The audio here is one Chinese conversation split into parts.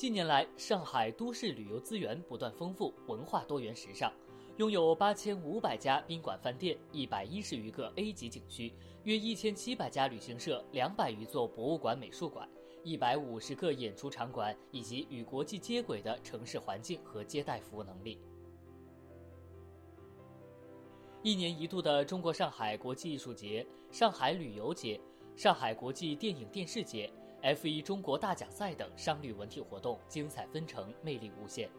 近年来，上海都市旅游资源不断丰富，文化多元时尚，拥有八千五百家宾馆饭店，一百一十余个 A 级景区，约一千七百家旅行社，两百余座博物馆、美术馆，一百五十个演出场馆，以及与国际接轨的城市环境和接待服务能力。一年一度的中国上海国际艺术节、上海旅游节、上海国际电影电视节。F 一中国大奖赛等商旅文体活动精彩纷呈，魅力无限。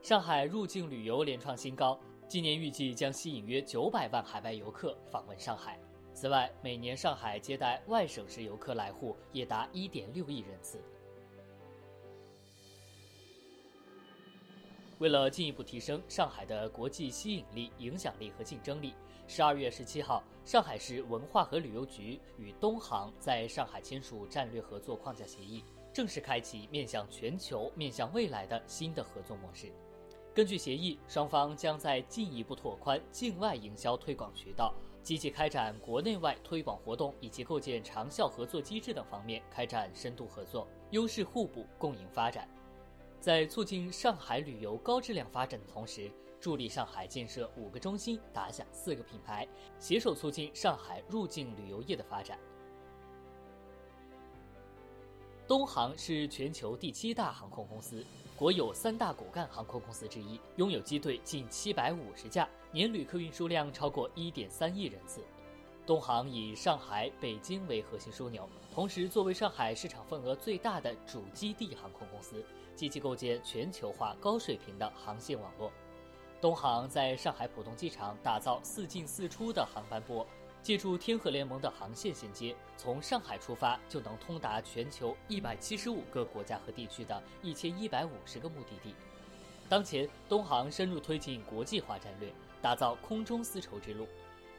上海入境旅游连创新高，今年预计将吸引约九百万海外游客访问上海。此外，每年上海接待外省市游客来沪也达一点六亿人次。为了进一步提升上海的国际吸引力、影响力和竞争力，十二月十七号，上海市文化和旅游局与东航在上海签署战略合作框架协议，正式开启面向全球、面向未来的新的合作模式。根据协议，双方将在进一步拓宽境外营销推广渠道、积极开展国内外推广活动以及构建长效合作机制等方面开展深度合作，优势互补，共赢发展。在促进上海旅游高质量发展的同时，助力上海建设五个中心、打响四个品牌，携手促进上海入境旅游业的发展。东航是全球第七大航空公司，国有三大骨干航空公司之一，拥有机队近七百五十架，年旅客运输量超过一点三亿人次。东航以上海、北京为核心枢纽，同时作为上海市场份额最大的主基地航空公司，积极构建全球化高水平的航线网络。东航在上海浦东机场打造四进四出的航班波，借助天河联盟的航线衔接，从上海出发就能通达全球一百七十五个国家和地区的一千一百五十个目的地。当前，东航深入推进国际化战略，打造空中丝绸之路。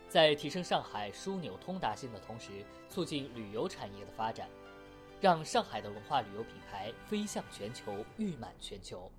在提升上海枢纽通达性的同时，促进旅游产业的发展，让上海的文化旅游品牌飞向全球，誉满全球。